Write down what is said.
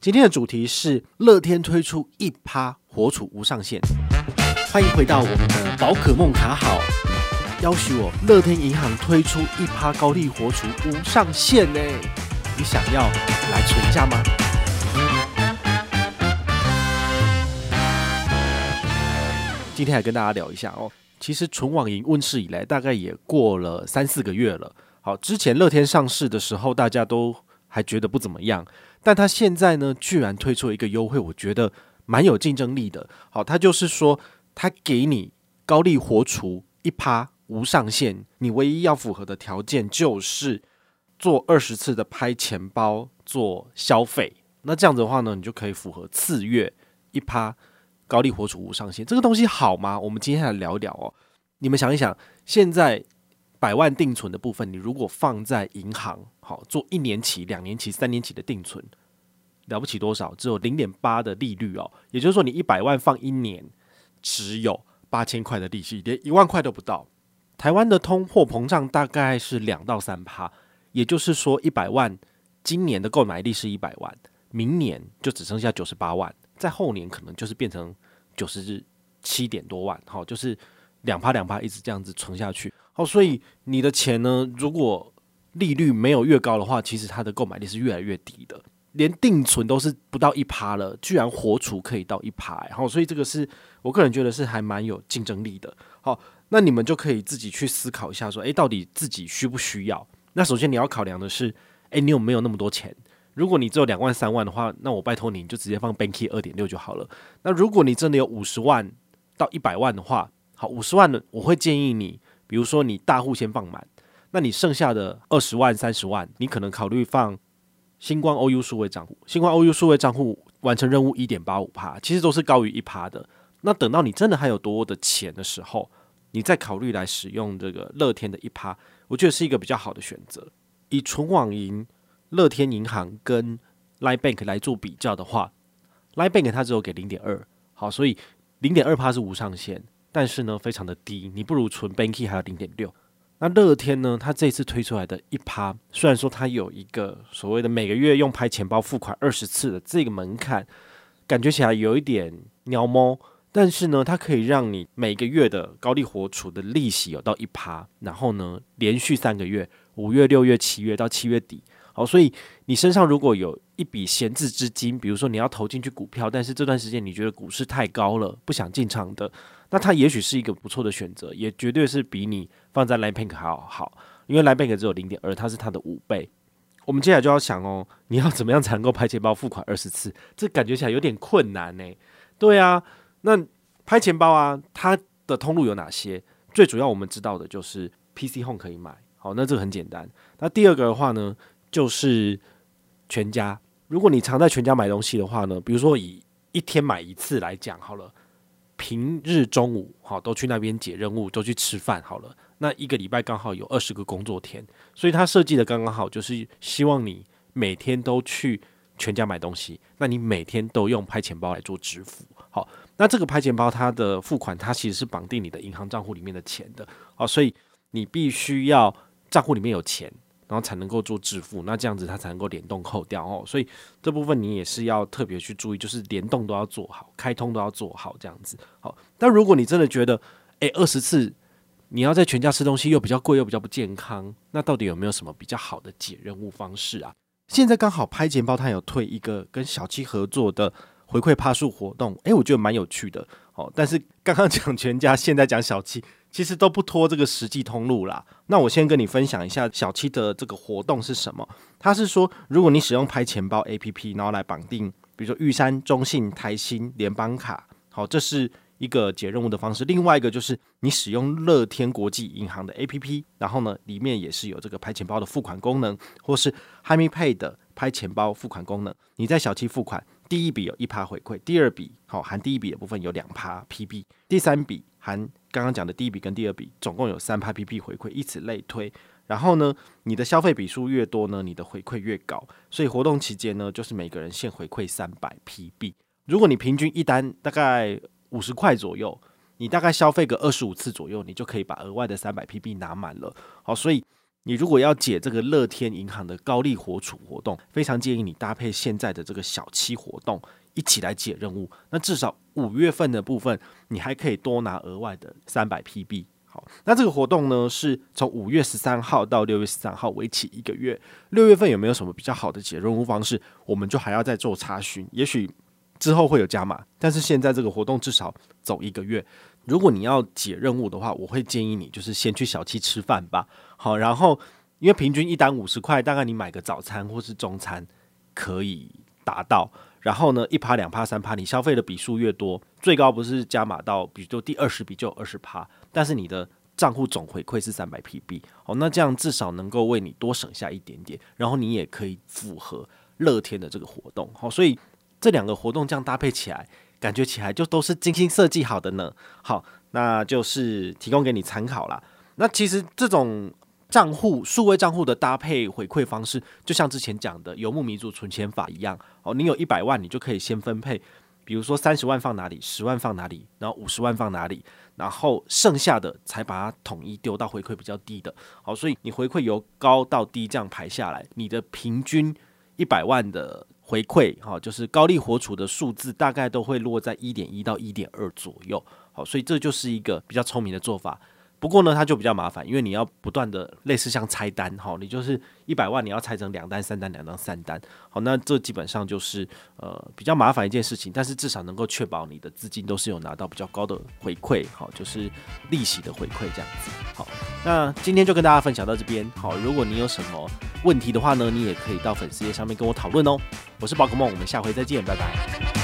今天的主题是乐天推出一趴活储无上限，欢迎回到我们的宝可梦卡好，要许我乐天银行推出一趴高利活储无上限呢，你想要来存一下吗？今天来跟大家聊一下哦，其实纯网银问世以来，大概也过了三四个月了。好，之前乐天上市的时候，大家都还觉得不怎么样。但他现在呢，居然推出一个优惠，我觉得蛮有竞争力的。好，他就是说，他给你高利活储一趴无上限，你唯一要符合的条件就是做二十次的拍钱包做消费。那这样子的话呢，你就可以符合次月一趴高利活储无上限。这个东西好吗？我们今天来聊一聊哦。你们想一想，现在。百万定存的部分，你如果放在银行，好做一年期、两年期、三年期的定存，了不起多少？只有零点八的利率哦。也就是说，你一百万放一年，只有八千块的利息，连一万块都不到。台湾的通货膨胀大概是两到三趴，也就是说，一百万今年的购买力是一百万，明年就只剩下九十八万，在后年可能就是变成九十七点多万，好，就是两趴两趴一直这样子存下去。哦，所以你的钱呢，如果利率没有越高的话，其实它的购买力是越来越低的。连定存都是不到一趴了，居然活储可以到一趴，然后所以这个是我个人觉得是还蛮有竞争力的。好，那你们就可以自己去思考一下，说，诶，到底自己需不需要？那首先你要考量的是，诶，你有没有那么多钱？如果你只有两万三万的话，那我拜托你，你就直接放 Banky 二点六就好了。那如果你真的有五十万到一百万的话，好，五十万的我会建议你。比如说，你大户先放满，那你剩下的二十万、三十万，你可能考虑放星光 OU 数位账户。星光 OU 数位账户完成任务一点八五趴，其实都是高于一趴的。那等到你真的还有多的钱的时候，你再考虑来使用这个乐天的一趴，我觉得是一个比较好的选择。以纯网银、乐天银行跟 Line Bank 来做比较的话，Line Bank 它只有给零点二，好，所以零点二趴是无上限。但是呢，非常的低，你不如存 Banky 还有零点六。那乐天呢，它这次推出来的一趴，虽然说它有一个所谓的每个月用拍钱包付款二十次的这个门槛，感觉起来有一点鸟毛，但是呢，它可以让你每个月的高利活储的利息有到一趴，然后呢，连续三个月，五月、六月、七月到七月底。哦，所以你身上如果有一笔闲置资金，比如说你要投进去股票，但是这段时间你觉得股市太高了，不想进场的，那它也许是一个不错的选择，也绝对是比你放在 Line Bank 还要好，因为 Line Bank 只有零点二，它是它的五倍。我们接下来就要想哦，你要怎么样才能够拍钱包付款二十次？这感觉起来有点困难呢。对啊，那拍钱包啊，它的通路有哪些？最主要我们知道的就是 PC Home 可以买，好，那这个很简单。那第二个的话呢？就是全家，如果你常在全家买东西的话呢，比如说以一天买一次来讲好了，平日中午好都去那边解任务，都去吃饭好了，那一个礼拜刚好有二十个工作天，所以它设计的刚刚好，就是希望你每天都去全家买东西，那你每天都用拍钱包来做支付，好，那这个拍钱包它的付款它其实是绑定你的银行账户里面的钱的，好，所以你必须要账户里面有钱。然后才能够做支付，那这样子它才能够联动扣掉哦，所以这部分你也是要特别去注意，就是联动都要做好，开通都要做好这样子。好，但如果你真的觉得，诶，二十次你要在全家吃东西又比较贵又比较不健康，那到底有没有什么比较好的解任务方式啊？现在刚好拍钱包它有推一个跟小七合作的回馈趴数活动，诶，我觉得蛮有趣的。哦，但是刚刚讲全家，现在讲小七。其实都不拖这个实际通路啦。那我先跟你分享一下小七的这个活动是什么。他是说，如果你使用拍钱包 APP，然后来绑定，比如说玉山、中信、台新、联邦卡，好，这是一个解任务的方式。另外一个就是你使用乐天国际银行的 APP，然后呢，里面也是有这个拍钱包的付款功能，或是 HiMePay 的拍钱包付款功能。你在小七付款，第一笔有一趴回馈，第二笔好含第一笔的部分有两趴 PB，第三笔含。刚刚讲的第一笔跟第二笔总共有三趴 PB 回馈，以此类推。然后呢，你的消费笔数越多呢，你的回馈越高。所以活动期间呢，就是每个人限回馈三百 PB。如果你平均一单大概五十块左右，你大概消费个二十五次左右，你就可以把额外的三百 PB 拿满了。好，所以你如果要解这个乐天银行的高利活储活动，非常建议你搭配现在的这个小七活动一起来解任务。那至少五月份的部分，你还可以多拿额外的三百 PB。好，那这个活动呢，是从五月十三号到六月十三号为期一个月。六月份有没有什么比较好的解任务方式？我们就还要再做查询，也许之后会有加码，但是现在这个活动至少走一个月。如果你要解任务的话，我会建议你就是先去小七吃饭吧。好，然后因为平均一单五十块，大概你买个早餐或是中餐可以达到。然后呢，一趴两趴三趴，你消费的笔数越多，最高不是加码到，比如说第二十笔就有二十趴，但是你的账户总回馈是三百 PB。哦，那这样至少能够为你多省下一点点，然后你也可以符合乐天的这个活动。好，所以这两个活动这样搭配起来。感觉起来就都是精心设计好的呢。好，那就是提供给你参考啦。那其实这种账户数位账户的搭配回馈方式，就像之前讲的游牧民族存钱法一样。哦，你有一百万，你就可以先分配，比如说三十万放哪里，十万放哪里，然后五十万放哪里，然后剩下的才把它统一丢到回馈比较低的。好，所以你回馈由高到低这样排下来，你的平均一百万的。回馈哈，就是高利活储的数字大概都会落在一点一到一点二左右，好，所以这就是一个比较聪明的做法。不过呢，它就比较麻烦，因为你要不断的类似像拆单哈，你就是一百万你要拆成两单、三单、两单、三单，好，那这基本上就是呃比较麻烦一件事情，但是至少能够确保你的资金都是有拿到比较高的回馈，好，就是利息的回馈这样子。好，那今天就跟大家分享到这边，好，如果你有什么问题的话呢，你也可以到粉丝页上面跟我讨论哦。我是宝可梦，我们下回再见，拜拜。